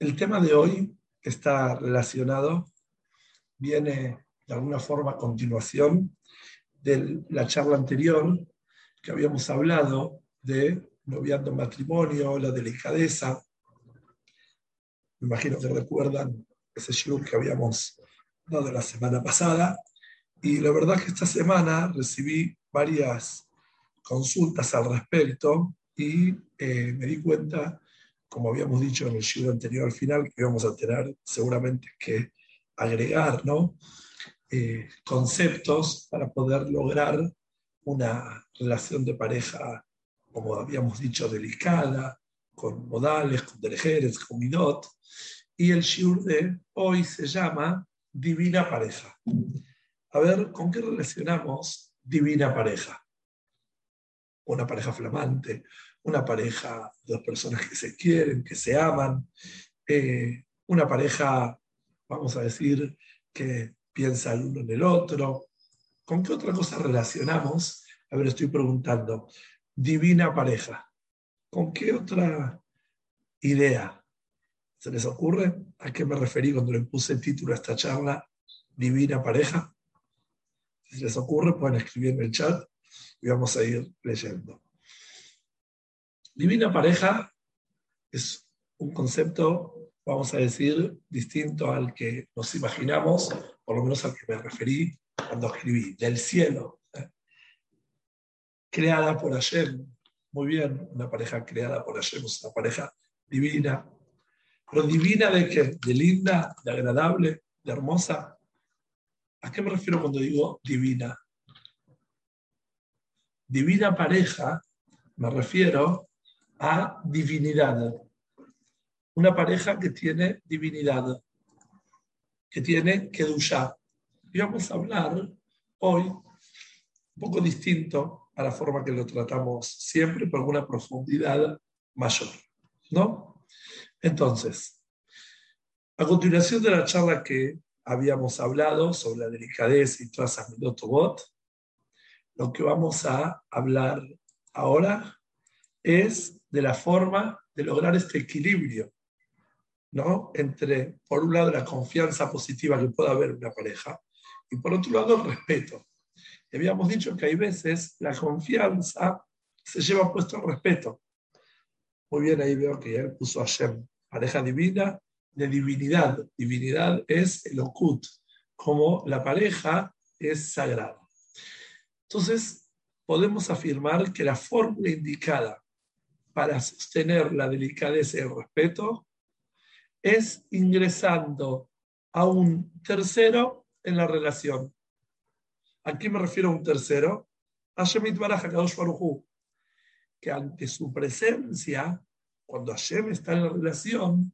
El tema de hoy está relacionado, viene de alguna forma a continuación de la charla anterior que habíamos hablado de noviando matrimonio, la delicadeza. Me imagino que recuerdan ese show que habíamos dado la semana pasada. Y la verdad que esta semana recibí varias consultas al respecto y eh, me di cuenta como habíamos dicho en el show anterior al final, que íbamos a tener seguramente que agregar ¿no? Eh, conceptos para poder lograr una relación de pareja, como habíamos dicho, delicada, con modales, con derejeres, con midot. Y el shiur de hoy se llama Divina Pareja. A ver, ¿con qué relacionamos Divina Pareja? Una pareja flamante, una pareja dos personas que se quieren, que se aman, eh, una pareja, vamos a decir, que piensa el uno en el otro. ¿Con qué otra cosa relacionamos? A ver, estoy preguntando. Divina pareja. ¿Con qué otra idea se les ocurre? ¿A qué me referí cuando le puse el título a esta charla? Divina pareja. Si se les ocurre, pueden escribir en el chat y vamos a ir leyendo. Divina pareja es un concepto, vamos a decir, distinto al que nos imaginamos, por lo menos al que me referí cuando escribí, del cielo, ¿eh? creada por Hashem. Muy bien, una pareja creada por Hashem es una pareja divina. Pero divina de qué? De linda, de agradable, de hermosa. ¿A qué me refiero cuando digo divina? Divina pareja, me refiero a divinidad. Una pareja que tiene divinidad, que tiene Kedusha. Y vamos a hablar hoy un poco distinto a la forma que lo tratamos siempre, pero con una profundidad mayor. ¿No? Entonces, a continuación de la charla que habíamos hablado sobre la delicadeza y trazas Bot, lo que vamos a hablar ahora es de la forma de lograr este equilibrio, ¿no? Entre, por un lado, la confianza positiva que pueda haber en una pareja y por otro lado, el respeto. Habíamos dicho que hay veces la confianza se lleva puesto al respeto. Muy bien, ahí veo que él puso a Shem, pareja divina de divinidad. Divinidad es el okut, como la pareja es sagrada. Entonces, podemos afirmar que la fórmula indicada para sostener la delicadeza y el respeto es ingresando a un tercero en la relación. ¿A qué me refiero a un tercero? A Shemit Baraj que ante su presencia, cuando Hashem está en la relación,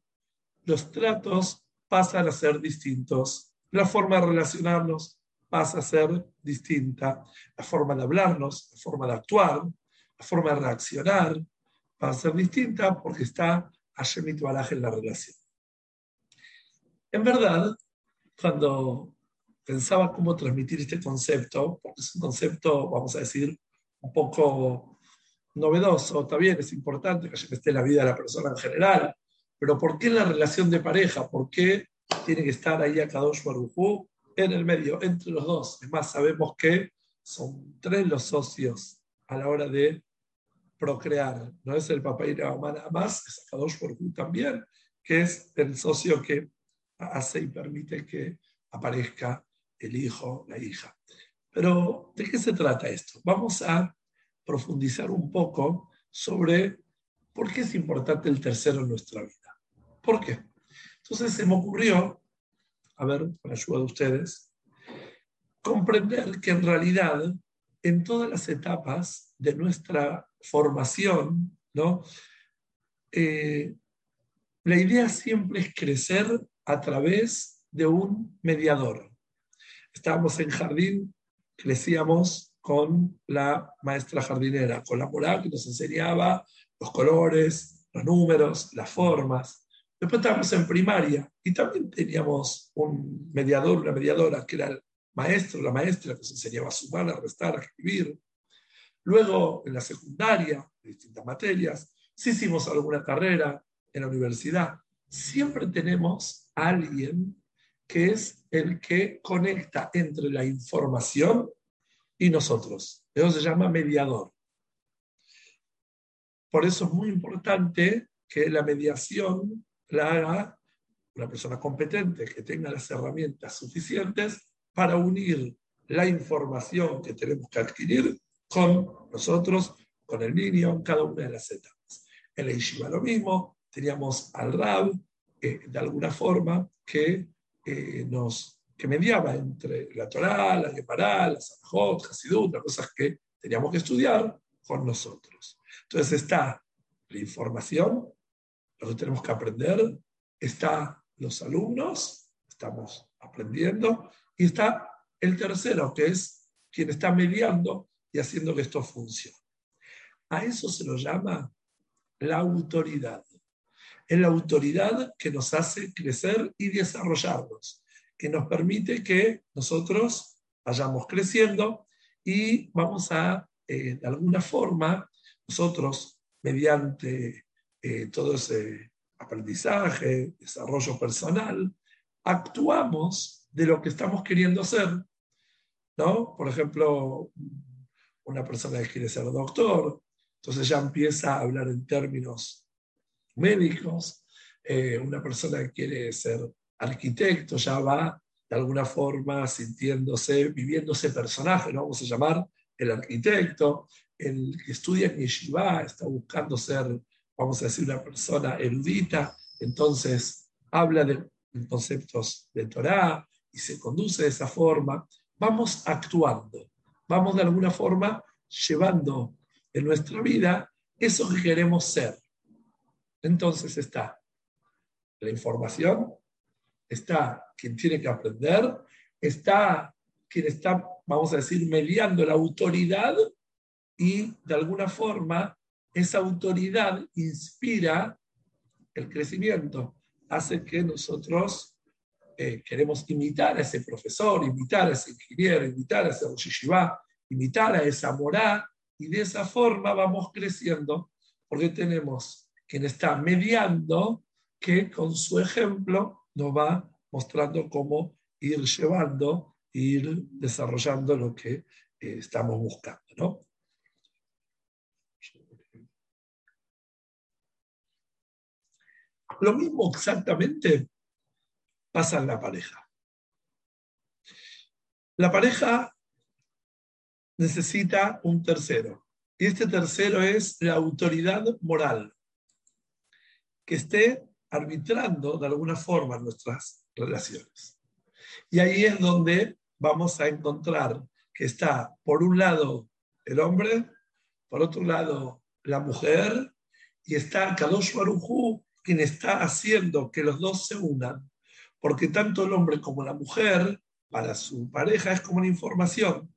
los tratos pasan a ser distintos. La forma de relacionarnos pasa a ser distinta. La forma de hablarnos, la forma de actuar, la forma de reaccionar, va a ser distinta porque está Hashem Baraj en la relación. En verdad, cuando pensaba cómo transmitir este concepto, porque es un concepto, vamos a decir, un poco novedoso, está bien, es importante que esté en la vida de la persona en general, pero ¿por qué en la relación de pareja? ¿Por qué tiene que estar ahí a Kadosh Baruj en el medio, entre los dos? Es más, sabemos que son tres los socios a la hora de procrear. No es el papá y la mamá nada más, es Kadosh por también, que es el socio que hace y permite que aparezca el hijo, la hija. Pero, ¿de qué se trata esto? Vamos a profundizar un poco sobre por qué es importante el tercero en nuestra vida. ¿Por qué? Entonces se me ocurrió, a ver, con ayuda de ustedes, comprender que en realidad en todas las etapas de nuestra formación, ¿no? Eh, la idea siempre es crecer a través de un mediador. Estábamos en jardín, crecíamos con la maestra jardinera, con la moral que nos enseñaba los colores, los números, las formas. Después estábamos en primaria y también teníamos un mediador, una mediadora, que era maestro, la maestra que nos enseñaba a sumar, a restar, a escribir. Luego, en la secundaria, distintas materias, sí hicimos alguna carrera en la universidad, siempre tenemos a alguien que es el que conecta entre la información y nosotros. Eso se llama mediador. Por eso es muy importante que la mediación la haga una persona competente, que tenga las herramientas suficientes para unir la información que tenemos que adquirir con nosotros, con el niño, en cada una de las etapas. En la Yeshiva lo mismo, teníamos al Rab, eh, de alguna forma, que eh, nos que mediaba entre la Torah, la Gemara, la Sanjot, Hasidut, las cosas que teníamos que estudiar con nosotros. Entonces está la información, lo que tenemos que aprender, está los alumnos, estamos aprendiendo, y está el tercero, que es quien está mediando y haciendo que esto funcione. A eso se lo llama la autoridad. Es la autoridad que nos hace crecer y desarrollarnos, que nos permite que nosotros vayamos creciendo y vamos a, eh, de alguna forma, nosotros, mediante eh, todo ese aprendizaje, desarrollo personal, actuamos de lo que estamos queriendo ser. ¿no? Por ejemplo, una persona que quiere ser doctor, entonces ya empieza a hablar en términos médicos. Eh, una persona que quiere ser arquitecto ya va de alguna forma sintiéndose, viviendo ese personaje, ¿no? vamos a llamar el arquitecto. El que estudia en Yeshiva está buscando ser, vamos a decir, una persona erudita, entonces habla de conceptos de Torah y se conduce de esa forma. Vamos actuando, vamos de alguna forma llevando en nuestra vida eso que queremos ser. Entonces está la información, está quien tiene que aprender, está quien está, vamos a decir, mediando la autoridad y de alguna forma esa autoridad inspira el crecimiento, hace que nosotros eh, queremos imitar a ese profesor, imitar a ese ingeniero, imitar a ese Rosh imitar a esa morá, y de esa forma vamos creciendo, porque tenemos quien está mediando que con su ejemplo nos va mostrando cómo ir llevando, ir desarrollando lo que eh, estamos buscando. ¿no? Lo mismo exactamente pasa en la pareja. La pareja necesita un tercero. Y este tercero es la autoridad moral, que esté arbitrando de alguna forma nuestras relaciones. Y ahí es donde vamos a encontrar que está, por un lado, el hombre, por otro lado, la mujer, y está Kadosh quien está haciendo que los dos se unan, porque tanto el hombre como la mujer, para su pareja, es como una información,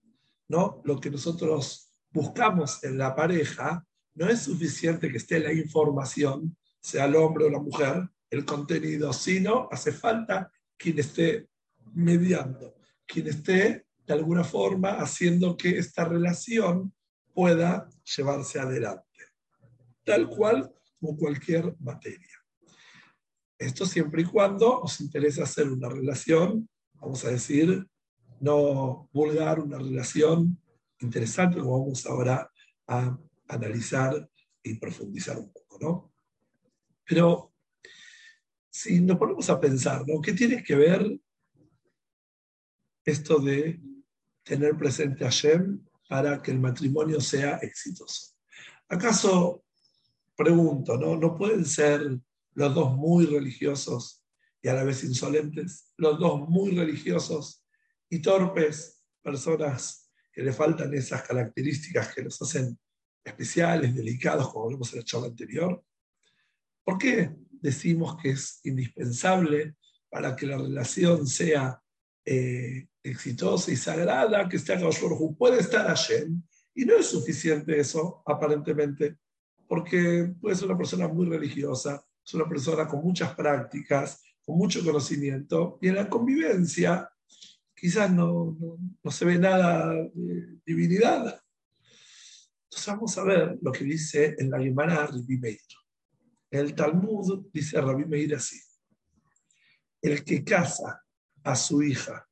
¿no? Lo que nosotros buscamos en la pareja no es suficiente que esté la información, sea el hombre o la mujer, el contenido, sino hace falta quien esté mediando, quien esté de alguna forma haciendo que esta relación pueda llevarse adelante, tal cual como cualquier materia. Esto siempre y cuando nos interesa hacer una relación, vamos a decir, no vulgar, una relación interesante, como vamos ahora a analizar y profundizar un poco, ¿no? Pero si nos ponemos a pensar. ¿Qué tiene que ver esto de tener presente a Shem para que el matrimonio sea exitoso? ¿Acaso, pregunto, ¿no? ¿No pueden ser los dos muy religiosos y a la vez insolentes? Los dos muy religiosos y torpes, personas que le faltan esas características que los hacen especiales, delicados, como vimos en la charla anterior. ¿Por qué decimos que es indispensable para que la relación sea eh, exitosa y sagrada, que esté Hu puede estar Hashem, y no es suficiente eso, aparentemente, porque puede ser una persona muy religiosa, es una persona con muchas prácticas, con mucho conocimiento, y en la convivencia quizás no, no, se ve nada de divinidad. Entonces vamos a ver lo que dice en la Gemara Rabbi Meir. El Talmud dice Rabbi Meir así. El que casa a su hija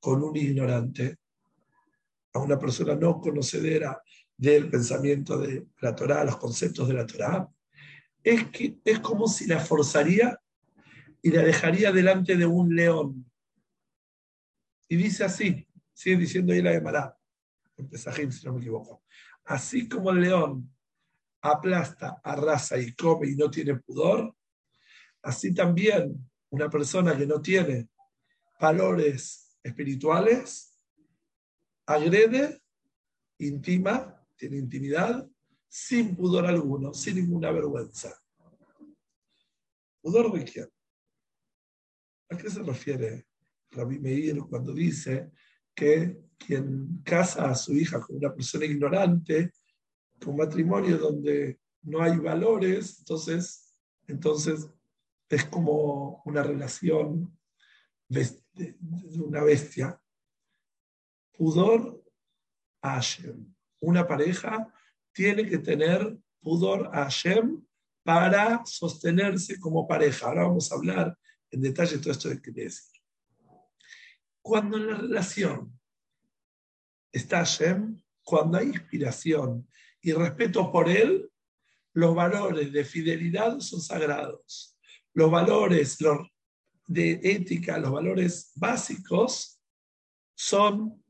con un ignorante, a una persona no conocedera del pensamiento de la Torá, los conceptos de la Torá, es, que, es como si la forzaría y la dejaría delante de un león. Y dice así, sigue diciendo ahí la Gemara, en Pesajim, si no me equivoco. Así como el león aplasta, arrasa y come y no tiene pudor, así también una persona que no tiene valores espirituales agrede, intima, tiene intimidad, sin pudor alguno, sin ninguna vergüenza. ¿Pudor de quién? ¿A qué se refiere Rabbi Meir cuando dice que quien casa a su hija con una persona ignorante, con matrimonio donde no hay valores, entonces, entonces es como una relación de, una bestia. Pudor a. Una pareja tiene que tener pudor a Hashem para sostenerse como pareja. Ahora vamos a hablar en detalle todo esto de qué decir. Cuando en la relación está Hashem, cuando hay inspiración y respeto por él, los valores de fidelidad son sagrados. Los valores de ética, los valores básicos son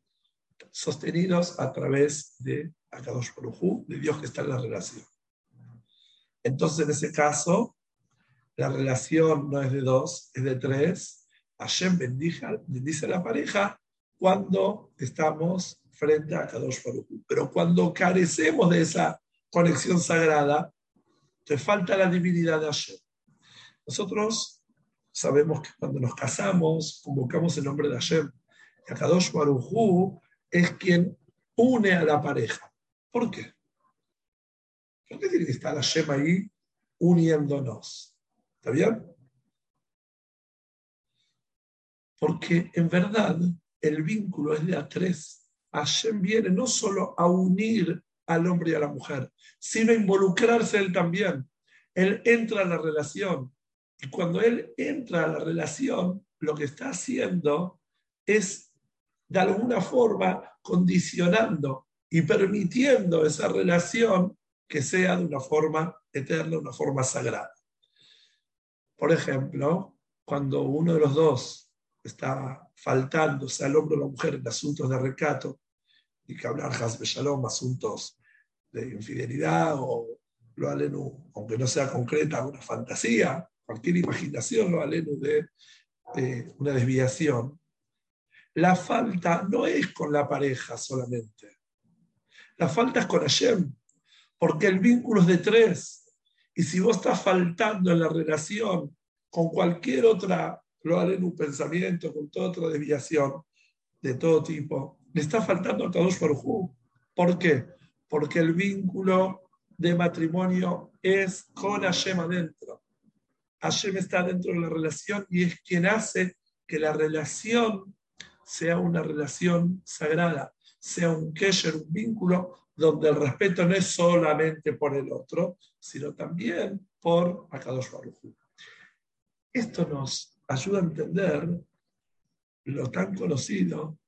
sostenidos a través de Akadosh Baruj de Dios que está en la relación. Entonces, en ese caso, la relación no es de dos, es de tres. Hashem bendice, bendice a la pareja cuando estamos frente a Kadosh Pero cuando carecemos de esa conexión sagrada, te falta la divinidad de Hashem. Nosotros sabemos que cuando nos casamos, convocamos el nombre de Hashem. Y Kadosh Baruj es quien une a la pareja. ¿Por qué? ¿Por qué tiene que estar Hashem ahí uniéndonos? ¿Está bien? Porque en verdad el vínculo es de a tres. Hashem viene no solo a unir al hombre y a la mujer, sino a involucrarse él también. Él entra a la relación. Y cuando él entra a la relación, lo que está haciendo es, de alguna forma, condicionando y permitiendo esa relación que sea de una forma eterna, una forma sagrada. Por ejemplo, cuando uno de los dos está faltando, sea el hombre o la mujer, en asuntos de recato, y que hablar Hasbe Shalom, asuntos de infidelidad o lo alenu, aunque no sea concreta, una fantasía, cualquier imaginación, lo alenu de, de una desviación, la falta no es con la pareja solamente. La falta es con Hashem, porque el vínculo es de tres. Y si vos estás faltando en la relación con cualquier otra, lo haré en un pensamiento, con toda otra desviación de todo tipo, le está faltando a Kadosh ¿Por qué? Porque el vínculo de matrimonio es con Hashem adentro. Hashem está dentro de la relación y es quien hace que la relación sea una relación sagrada, sea un kesher, un vínculo donde el respeto no es solamente por el otro, sino también por Akadosh Baruj Esto nos ayuda a entender lo tan conocido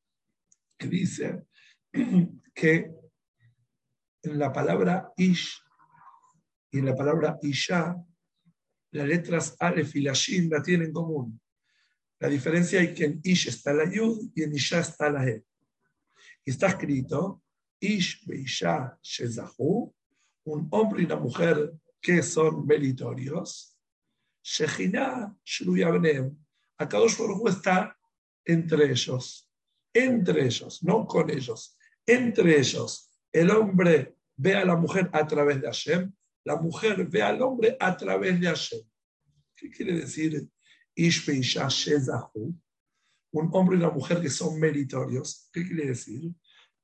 que dice que en la palabra Ish y en la palabra Isha, las letras Aleph y la Shin la tienen en común. La diferencia es que en Ish está la Yud y en Isha está la E. Está escrito Ish Beisha Shezahu, un hombre y una mujer que son meritorios. Shechina Shruya Benem. Akadosh Baruch está entre ellos. Entre ellos, no con ellos. Entre ellos. El hombre ve a la mujer a través de Hashem, la mujer ve al hombre a través de Hashem. ¿Qué quiere decir Ish Beisha Shezahu? Un hombre y una mujer que son meritorios. ¿Qué quiere decir?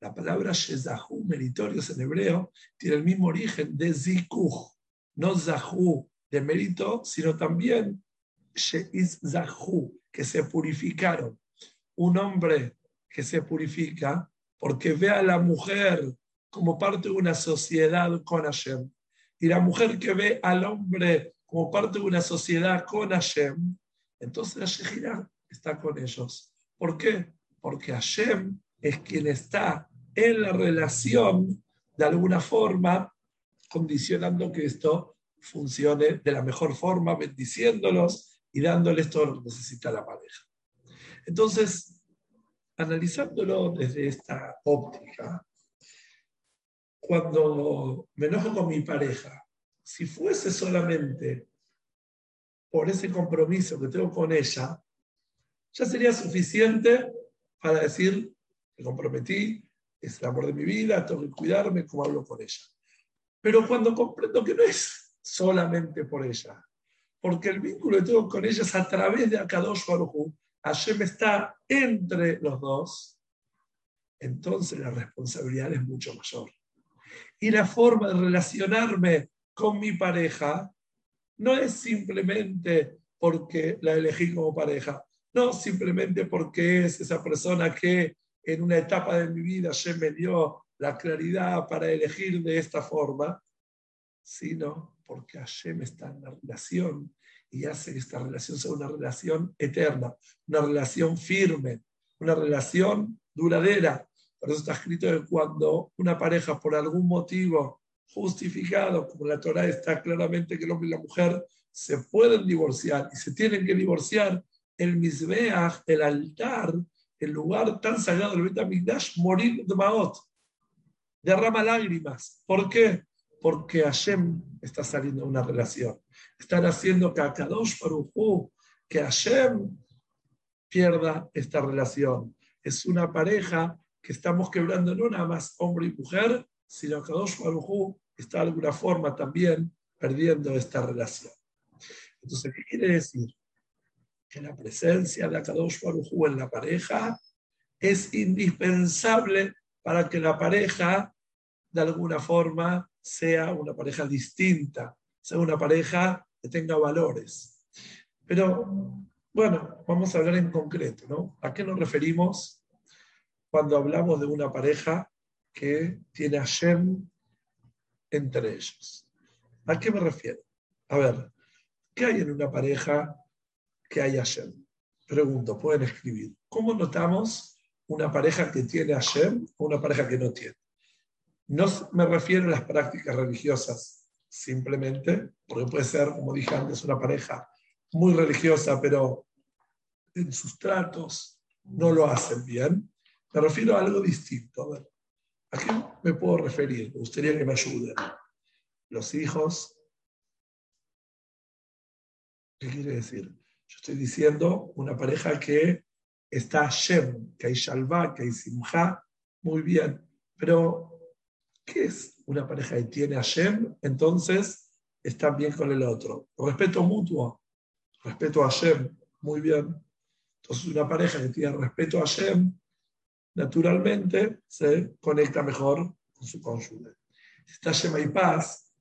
La palabra Shezahu, meritorios en hebreo, tiene el mismo origen de Zikuh, no Zahu de mérito, sino también Sheiz Zahu, que se purificaron. Un hombre que se purifica porque ve a la mujer como parte de una sociedad con Hashem. Y la mujer que ve al hombre como parte de una sociedad con Hashem, entonces la Shejirah está con ellos. ¿Por qué? Porque Hashem es quien está en la relación de alguna forma condicionando que esto funcione de la mejor forma, bendiciéndolos y dándoles todo lo que necesita la pareja. Entonces, analizándolo desde esta óptica, cuando me enojo con mi pareja, si fuese solamente por ese compromiso que tengo con ella, ya sería suficiente para decir, me comprometí, es el amor de mi vida, tengo que cuidarme como hablo con ella. Pero cuando comprendo que no es solamente por ella, porque el vínculo que tengo con ella es a través de Akadosh Baruj Hashem está entre los dos, entonces la responsabilidad es mucho mayor. Y la forma de relacionarme con mi pareja no es simplemente porque la elegí como pareja, no simplemente porque es esa persona que en una etapa de mi vida Hashem me dio la claridad para elegir de esta forma, sino porque Hashem está en la relación y hace que esta relación sea una relación eterna, una relación firme, una relación duradera. Por eso está escrito que cuando una pareja por algún motivo justificado, como la Torah está claramente que el hombre y la mujer se pueden divorciar y se tienen que divorciar, el Mizbeach, el altar, el lugar tan sagrado del Bet morir de Maot, derrama lágrimas. ¿Por qué? Porque Hashem está saliendo una relación. Están haciendo que Akadosh que Hashem pierda esta relación. Es una pareja que estamos quebrando no nada más hombre y mujer, sino que Akadosh Baruj está de alguna forma también perdiendo esta relación. Entonces, ¿qué quiere decir? Que la presencia de Akadosh Baruj en la pareja es indispensable para que la pareja, de alguna forma, sea una pareja distinta, sea una pareja que tenga valores. Pero, bueno, vamos a hablar en concreto, ¿no? ¿A qué nos referimos cuando hablamos de una pareja que tiene a Shem entre ellos? ¿A qué me refiero? A ver, ¿qué hay en una pareja que haya Hashem? Pregunto, pueden escribir. ¿Cómo notamos una pareja que tiene Hashem o una pareja que no tiene? No me refiero a las prácticas religiosas, simplemente, porque puede ser, como dije antes, una pareja muy religiosa, pero en sus tratos no lo hacen bien. Me refiero a algo distinto. A ¿a qué me puedo referir? Me gustaría que me ayuden. Los hijos. ¿Qué quiere decir? Yo estoy diciendo una pareja que está Shem, que hay Shalva, que hay Simha, muy bien. Pero ¿Qué es una pareja que tiene a Shem? Entonces está bien con el otro. Respeto mutuo, respeto a Shem, muy bien. Entonces una pareja que tiene respeto a Shem, naturalmente se conecta mejor con su cónyuge. Si está Shem y paz,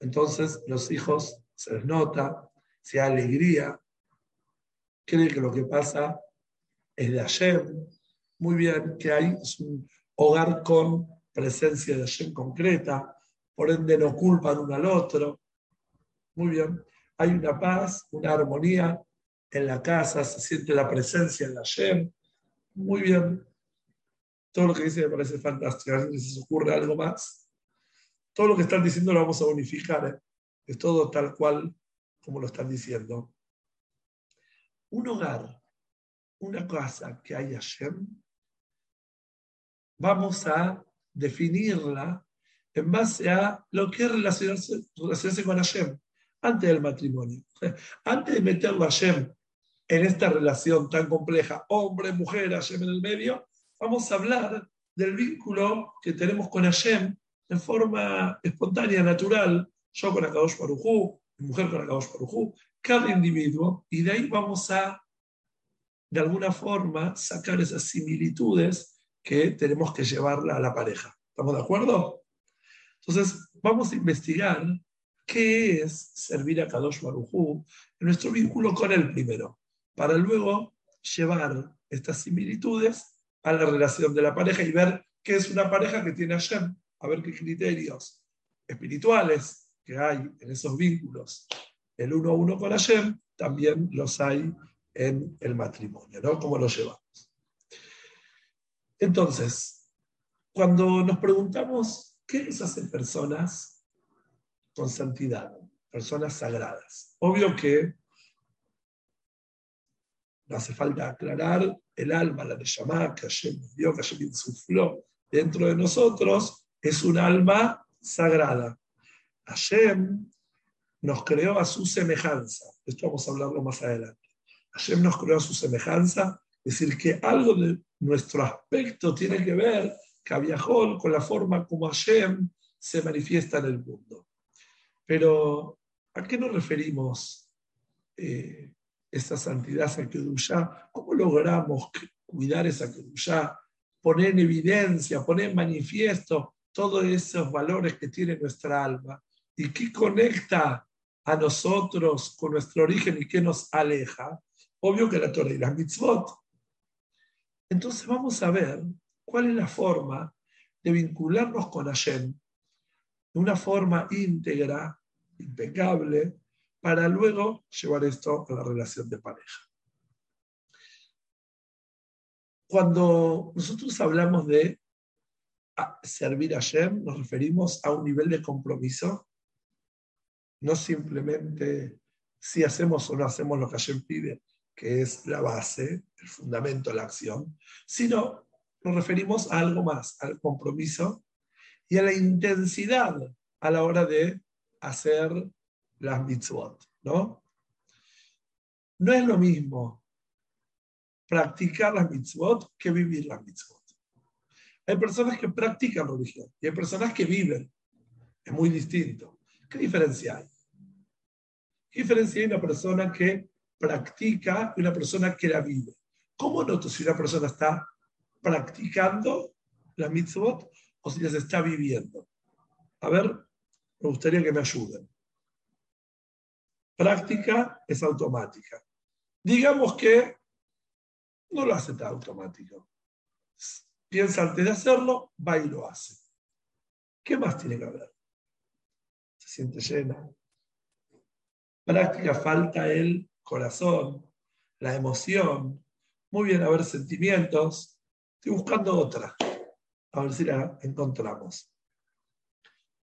entonces los hijos se les nota, hay alegría, creen que lo que pasa es de Hashem. Muy bien, que hay un hogar con presencia de Hashem concreta, por ende no culpan uno al otro. Muy bien, hay una paz, una armonía en la casa, se siente la presencia de Hashem. Muy bien, todo lo que dice me parece fantástico. Si se ocurre algo más. Todo lo que están diciendo lo vamos a unificar. ¿eh? Es todo tal cual como lo están diciendo. Un hogar, una casa que hay Hashem, vamos a definirla en base a lo que es relacionarse, con Hashem antes del matrimonio. Antes de meterlo a Hashem en esta relación tan compleja, hombre, mujer, Hashem en el medio, vamos a hablar del vínculo que tenemos con Hashem en forma espontánea, natural, yo con Akadosh Barujú, mujer con Akadosh Barujú, cada individuo, y de ahí vamos a, de alguna forma, sacar esas similitudes que tenemos que llevarla a la pareja. ¿Estamos de acuerdo? Entonces, vamos a investigar qué es servir a Kadosh Barujú en nuestro vínculo con él primero, para luego llevar estas similitudes a la relación de la pareja y ver qué es una pareja que tiene a Hashem, a ver qué criterios espirituales que hay en esos vínculos, el uno a uno con Hashem, también los hay en el matrimonio, ¿no? ¿Cómo lo llevamos? Entonces, cuando nos preguntamos qué nos hacen personas con santidad, personas sagradas, obvio que no hace falta aclarar el alma, la de Neshama, que Hashem dio, que Hashem insufló dentro de nosotros, es un alma sagrada. Hashem nos creó a su semejanza. Esto vamos a hablarlo más adelante. Hashem nos creó a su semejanza, es decir, que algo de nuestro aspecto tiene que ver, viajó con la forma como Hashem se manifiesta en el mundo. Pero, ¿a qué nos referimos eh, esa santidad, esa Kedushá? ¿Cómo logramos cuidar esa Kedushá? Poner en evidencia, poner en manifiesto todos esos valores que tiene nuestra alma y qué conecta a nosotros con nuestro origen y qué nos aleja. Obvio que la Torah y las mitzvot. Entonces vamos a ver cuál es la forma de vincularnos con Hashem de una forma íntegra, impecable, para luego llevar esto a la relación de pareja. Cuando nosotros hablamos de servir a Hashem, nos referimos a un nivel de compromiso, no simplemente si hacemos o no hacemos lo que Hashem pide, que es la base, el fundamento de la acción, sino nos referimos a algo más, al compromiso y a la intensidad a la hora de hacer las mitzvot, ¿no? No es lo mismo practicar las mitzvot que vivir las mitzvot. Hay personas que practican religión y hay personas que viven. Es muy distinto. ¿Qué diferencia hay? ¿Qué diferencia hay una persona que practica y una persona que la vive? ¿Cómo noto si una persona está practicando la mitzvot o si las está viviendo? A ver, me gustaría que me ayuden. Práctica es automática. Digamos que no lo hace tan automático. Piensa antes de hacerlo, va y lo hace. ¿Qué más tiene que haber? Se siente llena. Práctica falta el corazón, la emoción. Muy bien, a sentimientos. Estoy buscando otra. A ver si la encontramos.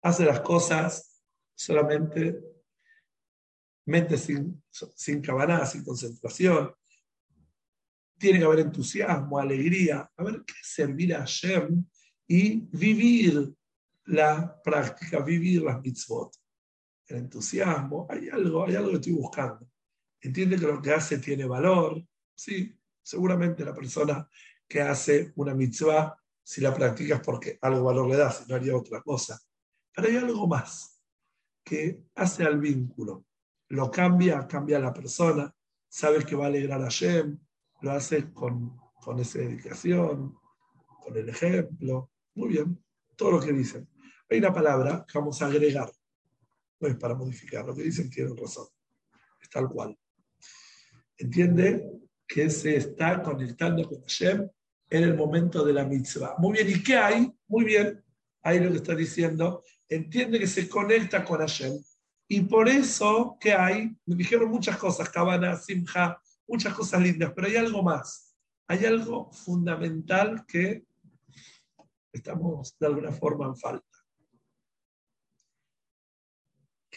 Hace las cosas solamente mente sin, sin sin concentración. Tiene que haber entusiasmo, alegría. A ver qué servir a Hashem y vivir la práctica, vivir las mitzvot. El entusiasmo, hay algo, hay algo que estoy buscando. Entiende que lo que hace tiene valor. Sí, seguramente la persona que hace una mitzvah, si la practicas porque algo valor le da, si no haría otra cosa. Pero hay algo más que hace al vínculo lo cambia, cambia la persona, sabes que va a alegrar a Shem, lo hace con, con esa dedicación, con el ejemplo. Muy bien, todo lo que dicen. Hay una palabra que vamos a agregar, no es para modificar, lo que dicen tienen razón, es tal cual. Entiende que se está conectando con Hashem en el momento de la mitzvah. Muy bien, ¿y qué hay? Muy bien, ahí lo que está diciendo, entiende que se conecta con Hashem y por eso, ¿qué hay? Me dijeron muchas cosas, Cabana, Simha, muchas cosas lindas, pero hay algo más. Hay algo fundamental que estamos de alguna forma en falta,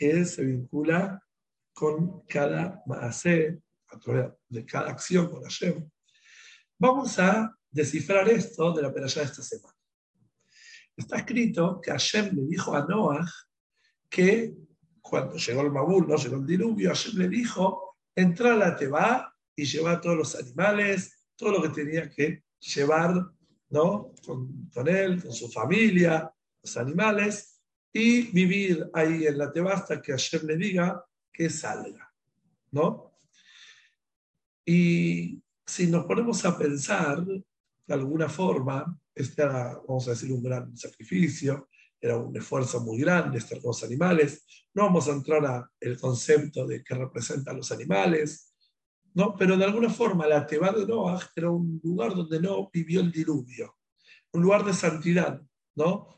que se vincula con cada a través de cada acción con Hashem. Vamos a descifrar esto de la peralla de esta semana. Está escrito que Hashem le dijo a Noah que cuando llegó el Mabul, no llegó el diluvio, Hashem le dijo, entra a la Teba y lleva todos los animales, todo lo que tenía que llevar ¿no? con él, con su familia, los animales, y vivir ahí en la Teba hasta que Hashem le diga que salga. ¿no? Y si nos ponemos a pensar, de alguna forma, este era, vamos a decir, un gran sacrificio, era un esfuerzo muy grande estar con los animales. No vamos a entrar al concepto de qué representan los animales, ¿no? pero de alguna forma la Teba de Noah era un lugar donde no vivió el diluvio, un lugar de santidad.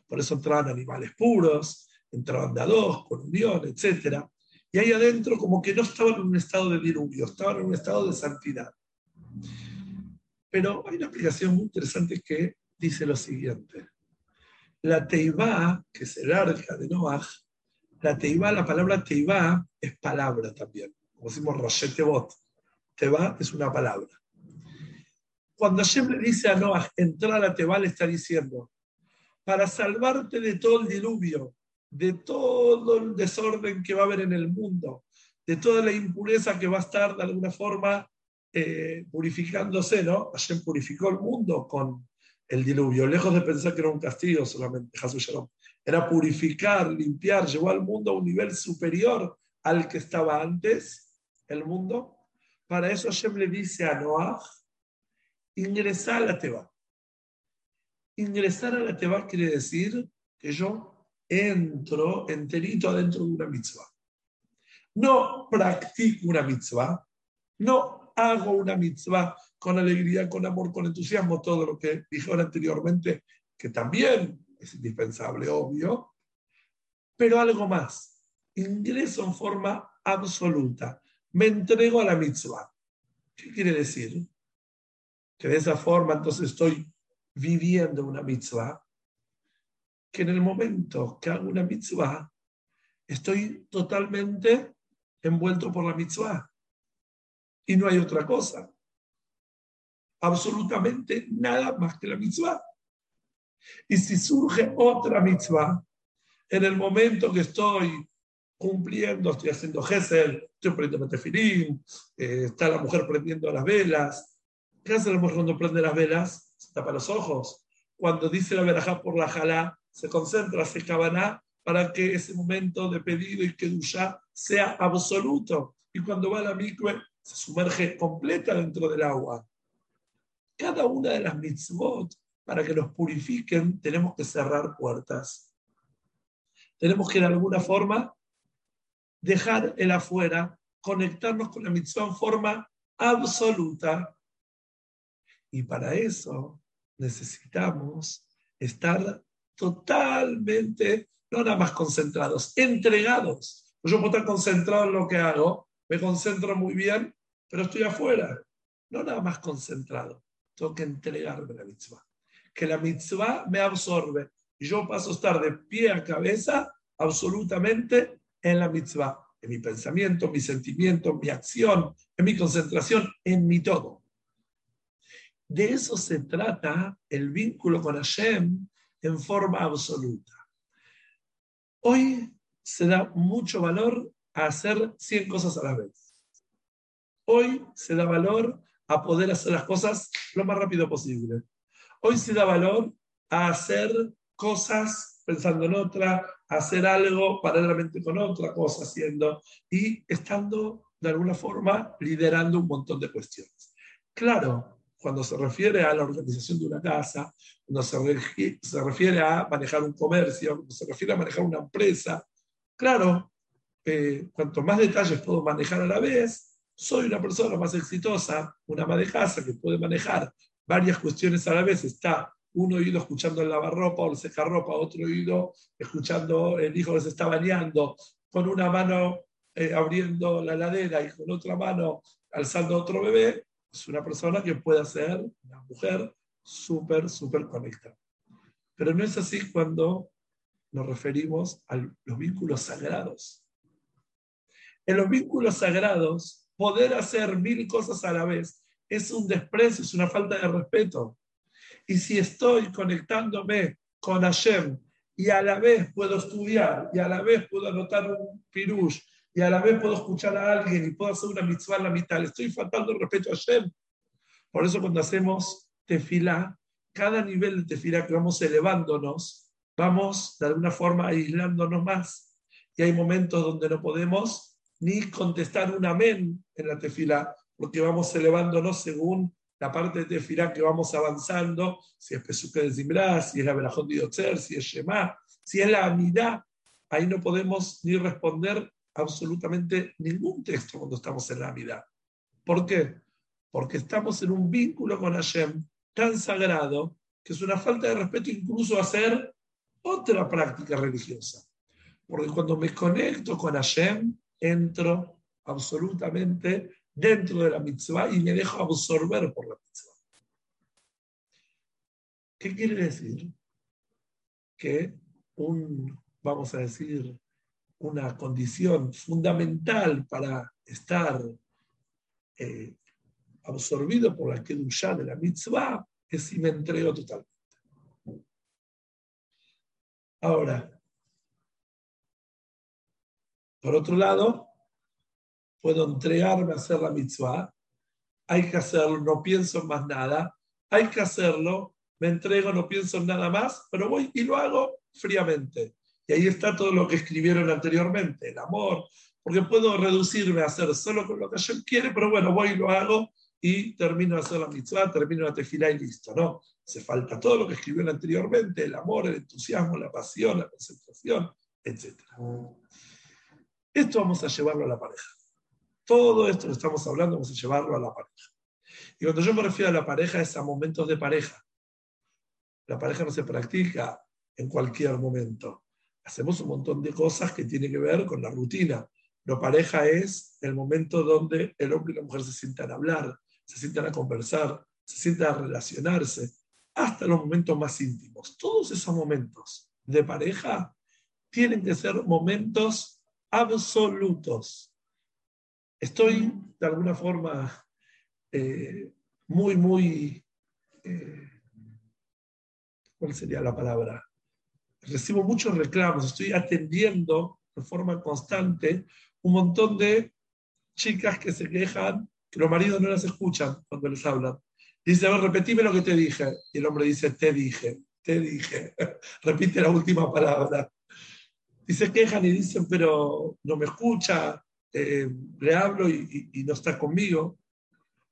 Por eso entraban animales puros, entraban de a con unión, etc. y ahí adentro como que no estaban en un estado de diluvio, estaban en un estado de santidad. Pero hay una explicación muy interesante que dice lo siguiente. La teibá, que es el arca de Noah, la teibá, la palabra teibá es palabra también. Como decimos Roshetebot. Teibá es una palabra. Cuando Hashem le dice a Noah, entrar a la teibá, le está diciendo, para salvarte de todo el diluvio, de todo el desorden que va a haber en el mundo, de toda la impureza que va a estar de alguna forma eh, purificándose, ¿no? Hashem purificó el mundo con el diluvio, lejos de pensar que era un castigo solamente, era purificar, limpiar, llevó al mundo a un nivel superior al que estaba antes, el mundo. Para eso Hashem le dice a Noah, ingresar a la Teba. Ingresar a la Teba quiere decir que yo entro enterito adentro de una mitzvah. No practico una mitzvah, no hago una mitzvah con alegría, con amor, con entusiasmo, todo lo que dijeron anteriormente, que también es indispensable, obvio, pero algo más. Ingreso en forma absoluta. Me entrego a la mitzvah. ¿Qué quiere decir? Que de esa forma entonces estoy viviendo una mitzvah que en el momento que hago una mitzvah, estoy totalmente envuelto por la mitzvah. Y no hay otra cosa. Absolutamente nada más que la mitzvah. Y si surge otra mitzvah, en el momento que estoy cumpliendo, estoy haciendo gesel, estoy prendiendo tefilín, eh, está la mujer prendiendo las velas. ¿Qué hace la mujer cuando prende las velas? Se tapa los ojos. Cuando dice la verajá por la jalá, se concentra, se cabaná para que ese momento de pedido y ya sea absoluto. Y cuando va a la mikve, se sumerge completa dentro del agua. Cada una de las mitzvot, para que los purifiquen, tenemos que cerrar puertas. Tenemos que de alguna forma dejar el afuera, conectarnos con la mitzvah en forma absoluta. Y para eso necesitamos estar totalmente, no nada más concentrados, entregados. Yo puedo estar concentrado en lo que hago, me concentro muy bien, pero estoy afuera. No nada más concentrado. Tengo que entregarme la mitzvah. Que la mitzvah me absorbe. Yo paso a estar de pie a cabeza absolutamente en la mitzvah. En mi pensamiento, mi sentimiento, en mi acción, en mi concentración, en mi todo. De eso se trata el vínculo con Hashem en forma absoluta. Hoy se da mucho valor a hacer 100 cosas a la vez. Hoy se da valor a poder hacer las cosas lo más rápido posible. Hoy se da valor a hacer cosas pensando en otra, hacer algo paralelamente con otra cosa haciendo y estando de alguna forma liderando un montón de cuestiones. Claro, cuando se refiere a la organización de una casa, cuando se, se refiere a manejar un comercio, cuando se refiere a manejar una empresa. Claro, eh, cuanto más detalles puedo manejar a la vez, soy una persona más exitosa, una ama de casa que puede manejar varias cuestiones a la vez. Está un oído escuchando el lavarropa o el secarropa, otro oído escuchando el hijo que se está bañando, con una mano eh, abriendo la ladera y con otra mano alzando otro bebé, es una persona que puede ser una mujer súper, súper conectada. Pero no es así cuando nos referimos a los vínculos sagrados. En los vínculos sagrados, poder hacer mil cosas a la vez es un desprecio, es una falta de respeto. Y si estoy conectándome con Hashem y a la vez puedo estudiar y a la vez puedo anotar un pirush y a la vez puedo escuchar a alguien y puedo hacer una mitzvah en la mitad. Le estoy faltando el respeto a Hashem. Por eso cuando hacemos tefilá, cada nivel de tefilá que vamos elevándonos, vamos de alguna forma aislándonos más. Y hay momentos donde no podemos ni contestar un amén en la tefilá, porque vamos elevándonos según la parte de tefilá que vamos avanzando, si es Pesuke de Zimbrá, si es la Berajón de Yotzer, si es Shema, si es la Amidá, ahí no podemos ni responder absolutamente ningún texto cuando estamos en la vida. ¿Por qué? Porque estamos en un vínculo con Hashem tan sagrado que es una falta de respeto incluso hacer otra práctica religiosa. Porque cuando me conecto con Hashem, entro absolutamente dentro de la mitzvah y me dejo absorber por la mitzvah. ¿Qué quiere decir? Que un, vamos a decir, una condición fundamental para estar eh, absorbido por la Kedushá de la mitzvah es si me entrego totalmente. Ahora, por otro lado, puedo entregarme a hacer la mitzvah, hay que hacerlo, no pienso en más nada, hay que hacerlo, me entrego, no pienso en nada más, pero voy y lo hago fríamente. Ahí está todo lo que escribieron anteriormente, el amor, porque puedo reducirme a hacer solo con lo que yo quiere, pero bueno, voy y lo hago y termino de hacer la mitzvah, termino la tefilá y listo, ¿no? Se falta todo lo que escribieron anteriormente, el amor, el entusiasmo, la pasión, la concentración, etc. Esto vamos a llevarlo a la pareja. Todo esto que estamos hablando vamos a llevarlo a la pareja. Y cuando yo me refiero a la pareja es a momentos de pareja. La pareja no se practica en cualquier momento. Hacemos un montón de cosas que tienen que ver con la rutina. La pareja es el momento donde el hombre y la mujer se sientan a hablar, se sientan a conversar, se sientan a relacionarse, hasta los momentos más íntimos. Todos esos momentos de pareja tienen que ser momentos absolutos. Estoy de alguna forma eh, muy, muy, eh, ¿cuál sería la palabra? Recibo muchos reclamos, estoy atendiendo de forma constante un montón de chicas que se quejan que los maridos no las escuchan cuando les hablan. Dice, a ver, repetime lo que te dije. Y el hombre dice, te dije, te dije. Repite la última palabra. Y se quejan y dicen, pero no me escucha, eh, le hablo y, no está conmigo.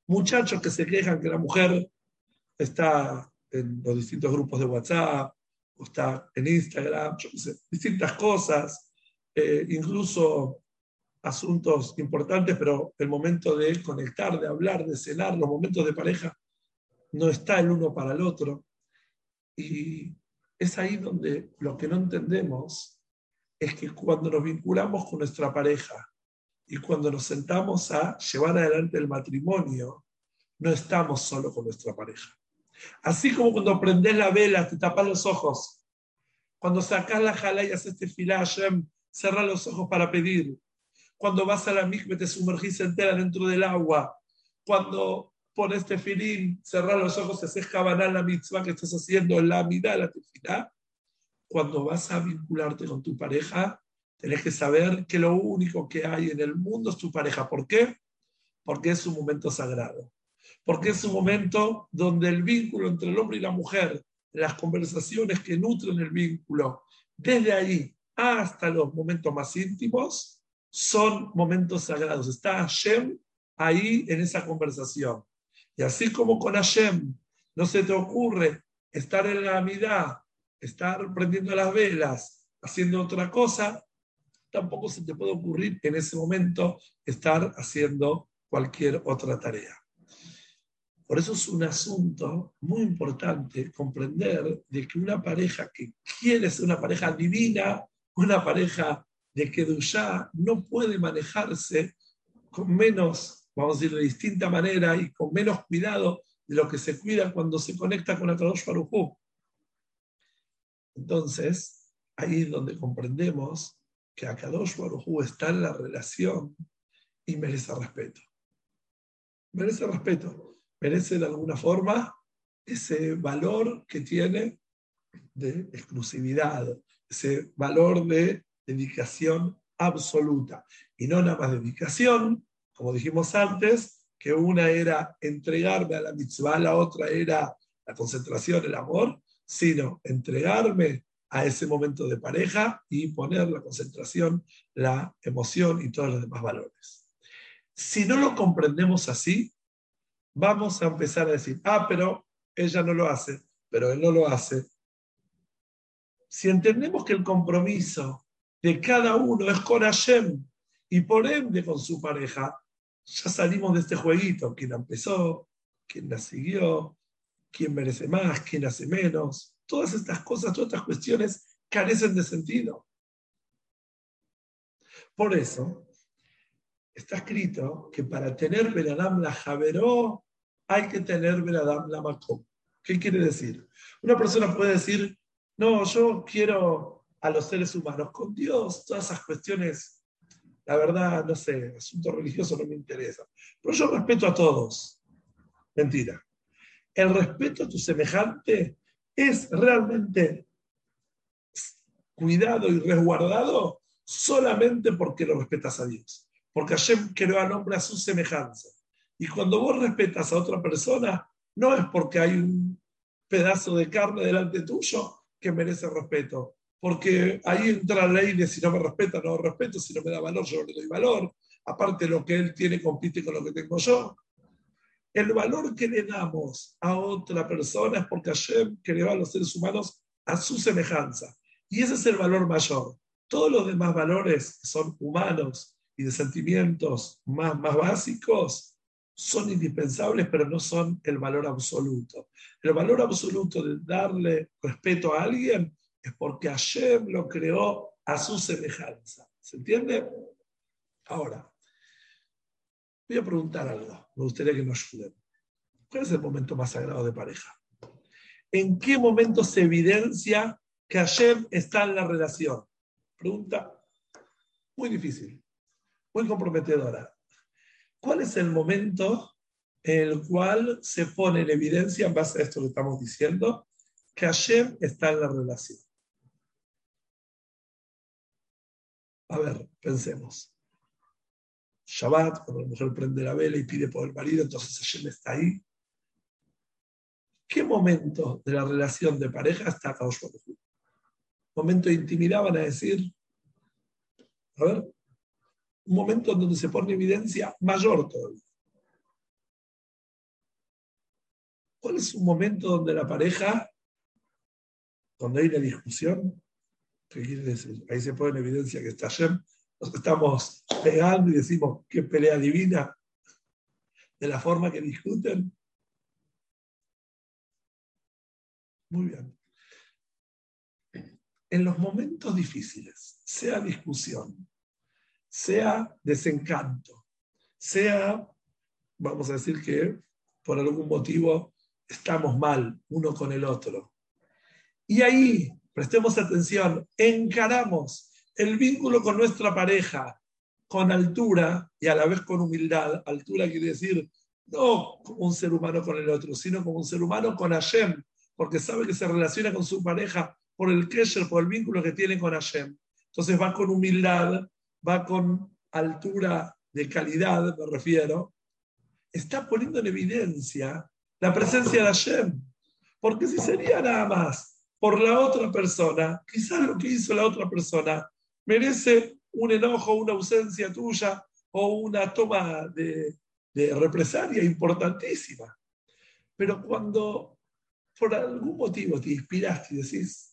Muchachos que se quejan que la mujer está en los distintos grupos de WhatsApp, está en Instagram, yo distintas cosas, eh, incluso asuntos importantes, pero el momento de conectar, de hablar, de cenar, los momentos de pareja, no está el uno para el otro. Y es ahí donde lo que no entendemos es que cuando nos vinculamos con nuestra pareja y cuando nos sentamos a llevar adelante el matrimonio, no estamos solo con nuestra pareja. Así como cuando prendes la vela, te tapas los ojos. Cuando sacas la jala y haces este filá, cerra los ojos para pedir. Cuando vas a la mikve, te sumergís entera dentro del agua. Cuando pones tefilín, cerrar los ojos y haces cabaná la mitzvah que estás haciendo en la mitad la tefilá, cuando vas a vincularte con tu pareja, tenés que saber que lo único que hay en el mundo es tu pareja. ¿Por qué? Porque es un momento sagrado. Porque es un momento donde el vínculo entre el hombre y la mujer, las conversaciones que nutren el vínculo, desde ahí hasta los momentos más íntimos, son momentos sagrados. Está Hashem ahí en esa conversación. Y así como con Hashem no se te ocurre estar en la amidad estar prendiendo las velas, haciendo otra cosa, tampoco se te puede ocurrir en ese momento estar haciendo cualquier otra tarea. Por eso es un asunto muy importante comprender de que una pareja que quiere ser una pareja divina, una pareja de Kedushá, no puede manejarse con menos, vamos a decir, de distinta manera y con menos cuidado de lo que se cuida cuando se conecta con la Kadosh Baruj entonces, ahí es donde comprendemos que Akadosh Baruj está en la relación y merece respeto. Merece respeto, merece de alguna forma ese valor que tiene de exclusividad, ese valor de dedicación absoluta. Y no nada más dedicación, como dijimos antes, que una era entregarme a la mitzvah, la otra era la concentración, el amor, sino entregarme a ese momento de pareja y poner la concentración, la emoción y todos los demás valores. Si no lo comprendemos así, vamos a empezar a decir, ah, pero ella no lo hace, pero él no lo hace. Si entendemos que el compromiso de cada uno es con Hashem y por ende con su pareja, ya salimos de este jueguito, quién empezó, quién la siguió, quién merece más, quién hace menos. Todas estas cosas, todas estas cuestiones carecen de sentido. Por eso, está escrito que para tener Benadam la Javeró hay que tener Benadam la Makom. ¿Qué quiere decir? Una persona puede decir, no, yo quiero a los seres humanos. Con Dios, todas esas cuestiones, la verdad, no sé, asunto religioso no me interesa. Pero yo respeto a todos. Mentira. El respeto a tu semejante es realmente cuidado y resguardado solamente porque lo respetas a Dios. Porque Hashem creó al hombre a su semejanza. Y cuando vos respetas a otra persona, no es porque hay un pedazo de carne delante tuyo que merece respeto. Porque ahí entra la ley de si no me respeta, no lo respeto, si no me da valor, yo no le doy valor. Aparte, lo que él tiene compite con lo que tengo yo. El valor que le damos a otra persona es porque Hashem creó a los seres humanos a su semejanza. Y ese es el valor mayor. Todos los demás valores son humanos y de sentimientos más, más básicos son indispensables, pero no son el valor absoluto. El valor absoluto de darle respeto a alguien es porque Hashem lo creó a su semejanza. ¿Se entiende? Ahora, voy a preguntar algo. Me gustaría que nos ayuden. ¿Cuál es el momento más sagrado de pareja? ¿En qué momento se evidencia que Hashem está en la relación? Pregunta muy difícil, muy comprometedora. ¿Cuál es el momento en el cual se pone en evidencia, en base a esto que estamos diciendo, que Hashem está en la relación? A ver, pensemos. Shabbat, cuando la mujer prende la vela y pide por el marido, entonces Hashem está ahí. ¿Qué momento de la relación de pareja está Kaush Momento de intimidad, van a decir. A ver, un momento en donde se pone evidencia mayor todavía. ¿Cuál es un momento donde la pareja, donde hay una discusión? ¿Qué quiere decir? Ahí se pone en evidencia que está Hashem. Nos estamos pegando y decimos qué pelea divina de la forma que discuten. Muy bien. En los momentos difíciles, sea discusión, sea desencanto, sea, vamos a decir que por algún motivo estamos mal uno con el otro. Y ahí, prestemos atención, encaramos el vínculo con nuestra pareja con altura y a la vez con humildad. Altura quiere decir no como un ser humano con el otro, sino como un ser humano con Hashem, porque sabe que se relaciona con su pareja por el kesher, por el vínculo que tiene con Hashem. Entonces va con humildad va con altura de calidad, me refiero, está poniendo en evidencia la presencia de Hashem. Porque si sería nada más por la otra persona, quizás lo que hizo la otra persona merece un enojo, una ausencia tuya o una toma de, represalia importantísima. Pero cuando por algún motivo te inspiraste y decís,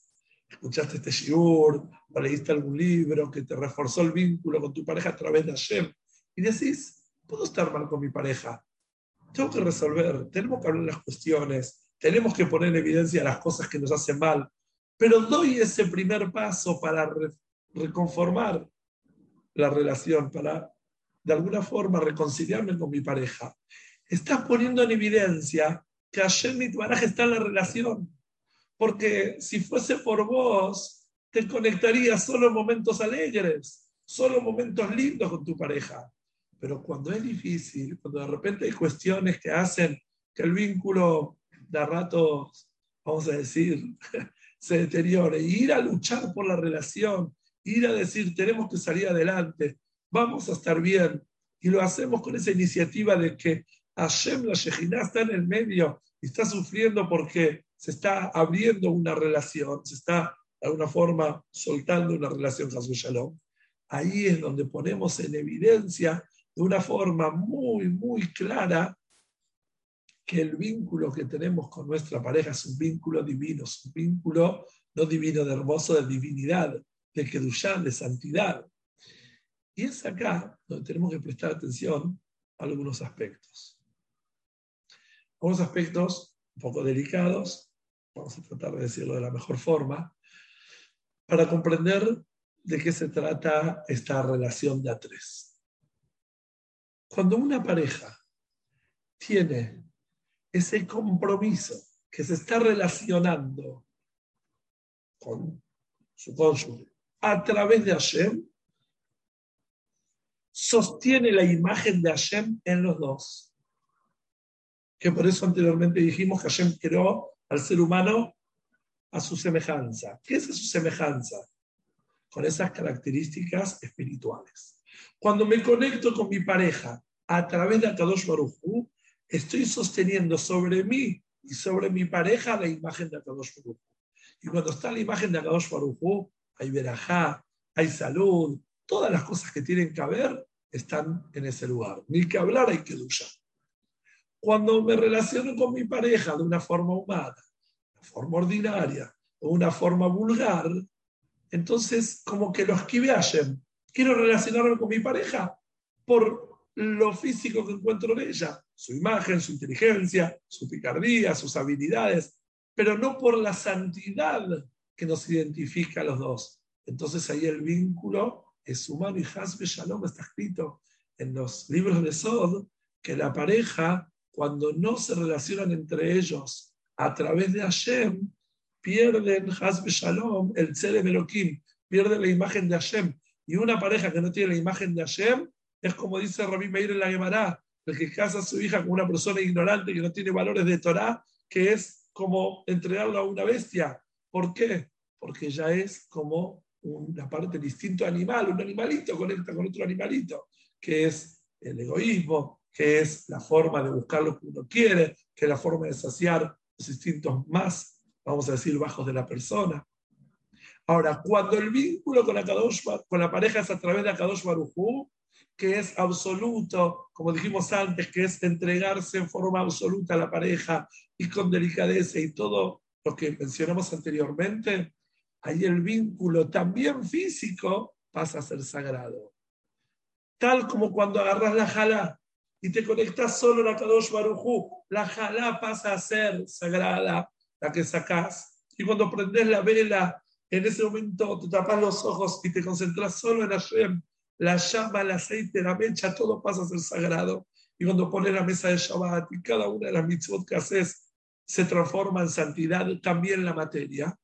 escuchaste este shiur, o leíste algún libro que te reforzó el vínculo con tu pareja a través de Hashem, y decís, puedo estar mal con mi pareja, tengo que resolver, tenemos que hablar las cuestiones, tenemos que poner en evidencia las cosas que nos hacen mal, pero doy ese primer paso para reconformar la relación, para de alguna forma reconciliarme con mi pareja. Estás poniendo en evidencia que Hashem Mitbaraj está en la relación porque si fuese por vos, te conectarías solo en momentos alegres, solo en momentos lindos con tu pareja. Pero cuando es difícil, cuando de repente hay cuestiones que hacen que el vínculo de rato, vamos a decir, se deteriore, ir a luchar por la relación, ir a decir, tenemos que salir adelante, vamos a estar bien, y lo hacemos con esa iniciativa de que Hashem, la Shejina, está en el medio y está sufriendo porque se está abriendo una relación, se está de alguna forma soltando una relación con Shalom, ahí es donde ponemos en evidencia de una forma muy, muy clara que el vínculo que tenemos con nuestra pareja es un vínculo divino, es un vínculo no divino de hermoso, de divinidad, de Kedushán, de santidad. Y es acá donde tenemos que prestar atención a algunos aspectos. Algunos aspectos un poco delicados, vamos a tratar de decirlo de la mejor forma, para comprender de qué se trata esta relación de a tres. Cuando una pareja tiene ese compromiso que se está relacionando con su cónyuge a través de Hashem, sostiene la imagen de Hashem en los dos. Que por eso anteriormente dijimos que Hashem creó al ser humano a su semejanza. ¿Qué es su semejanza? Con esas características espirituales. Cuando me conecto con mi pareja a través de Akadosh Baruj estoy sosteniendo sobre mí y sobre mi pareja la imagen de Akadosh Baruj Y cuando está la imagen de Akadosh Baruj hay verajá, hay salud, todas las cosas que tienen que haber están en ese lugar. Ni que hablar hay que duchar. Cuando me relaciono con mi pareja de una forma humana, de forma ordinaria o una forma vulgar, entonces como que lo esquive. Quiero relacionarme con mi pareja por lo físico que encuentro en ella, su imagen, su inteligencia, su picardía, sus habilidades, pero no por la santidad que nos identifica a los dos. Entonces ahí el vínculo es humano y Hasbe Shalom está escrito en los libros de Sod que la pareja, cuando no se relacionan entre ellos a través de Hashem, pierden Hasbe Shalom, el Tzele Elohim, pierden la imagen de Hashem. Y una pareja que no tiene la imagen de Hashem es como dice Rabbi Meir en la Gemara, el que casa a su hija con una persona ignorante que no tiene valores de Torah, que es como entregarlo a una bestia. ¿Por qué? Porque ya es como una parte distinto animal, un animalito conecta con otro animalito, que es el egoísmo, que es la forma de buscar lo que uno quiere, que es la forma de saciar los instintos más, vamos a decir, bajos de la persona. Ahora, cuando el vínculo con la, con la pareja es a través de Akadosh Barujú, que es absoluto, como dijimos antes, que es entregarse en forma absoluta a la pareja y con delicadeza y todo lo que mencionamos anteriormente, ahí el vínculo también físico pasa a ser sagrado. Tal como cuando agarras la jalá y te conectas solo a Kadosh Barujú, la jalá pasa a ser sagrada, la que sacás. Y cuando prendes la vela, en ese momento te tapas los ojos y te concentras solo en Hashem, la llama, el aceite, la mecha, todo pasa a ser sagrado. Y cuando pones la mesa de Shabbat y cada una de las mitzvot que haces se transforma en santidad, también la materia.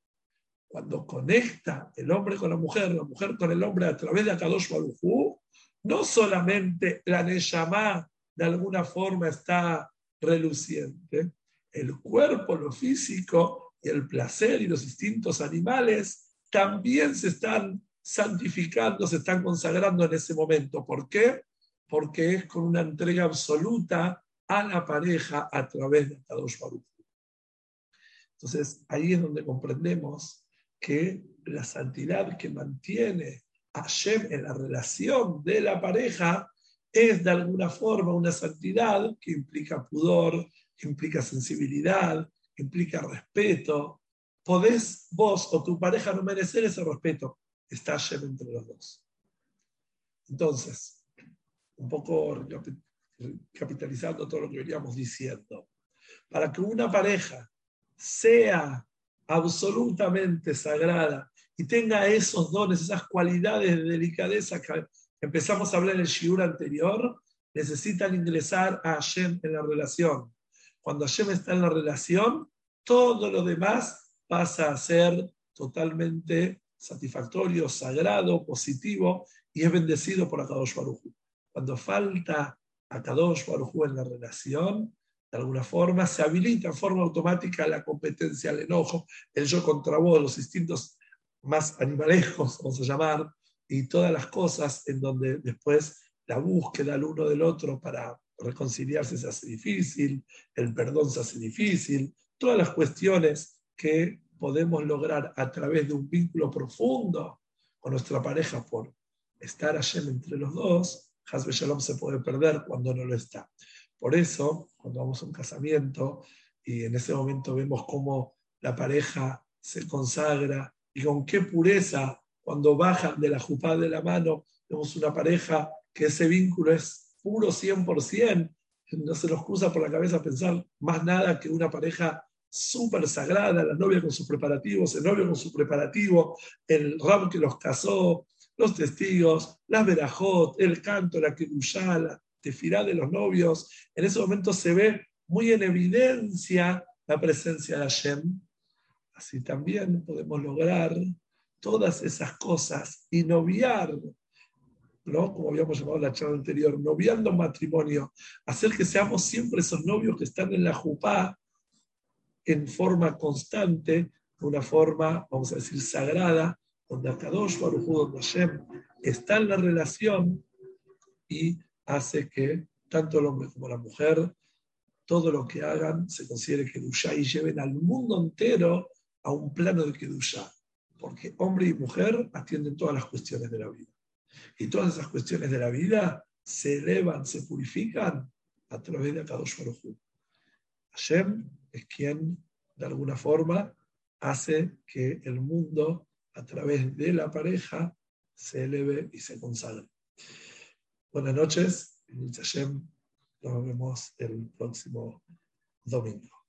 Cuando conecta el hombre con la mujer, la mujer con el hombre a través de Akadosh Baruj no solamente la Neshama de alguna forma está reluciente, el cuerpo, lo físico y el placer y los instintos animales también se están santificando, se están consagrando en ese momento. ¿Por qué? Porque es con una entrega absoluta a la pareja a través de Akadosh Baruj Entonces, ahí es donde comprendemos que la santidad que mantiene a Hashem en la relación de la pareja es de alguna forma una santidad que implica pudor, que implica sensibilidad, que implica respeto. Podés vos o tu pareja no merecer ese respeto. Está Hashem entre los dos. Entonces, un poco capitalizando todo lo que veníamos diciendo, para que una pareja sea absolutamente sagrada y tenga esos dones, esas cualidades de delicadeza empezamos a hablar en el shiur anterior, necesitan ingresar a Hashem en la relación. Cuando Hashem está en la relación, todo lo demás pasa a ser totalmente satisfactorio, sagrado, positivo y es bendecido por Akadosh Baruj Cuando falta Akadosh Baruj en la relación, de alguna forma, se habilita en forma automática la competencia, el enojo, el yo contra vos, los instintos más animalejos, vamos a llamar, y todas las cosas en donde después la búsqueda el uno del otro para reconciliarse se hace difícil, el perdón se hace difícil, todas las cuestiones que podemos lograr a través de un vínculo profundo con nuestra pareja por estar allí entre los dos, Hasbe Shalom se puede perder cuando no lo está. Por eso, cuando vamos a un casamiento y en ese momento vemos cómo la pareja se consagra y con qué pureza cuando bajan de la jupá de la mano, vemos una pareja que ese vínculo es puro 100%, no se nos cruza por la cabeza pensar más nada que una pareja súper sagrada, la novia con sus preparativos, el novio con su preparativo, el ram que los casó, los testigos, las verajot, el canto, la kedushá, tefirá de los novios, en ese momento se ve muy en evidencia la presencia de Hashem. Así también podemos lograr todas esas cosas y noviar, ¿no? como habíamos llamado la charla anterior, noviando matrimonio, hacer que seamos siempre esos novios que están en la jupá en forma constante, una forma, vamos a decir, sagrada, donde Akadosh Baruj donde Hashem está en la relación y hace que tanto el hombre como la mujer, todo lo que hagan se considere Kedushá y lleven al mundo entero a un plano de Kedushá. Porque hombre y mujer atienden todas las cuestiones de la vida. Y todas esas cuestiones de la vida se elevan, se purifican a través de Akadosh Hashem es quien, de alguna forma, hace que el mundo, a través de la pareja, se eleve y se consagre. Buenas noches. Hashem. Nos vemos el próximo domingo.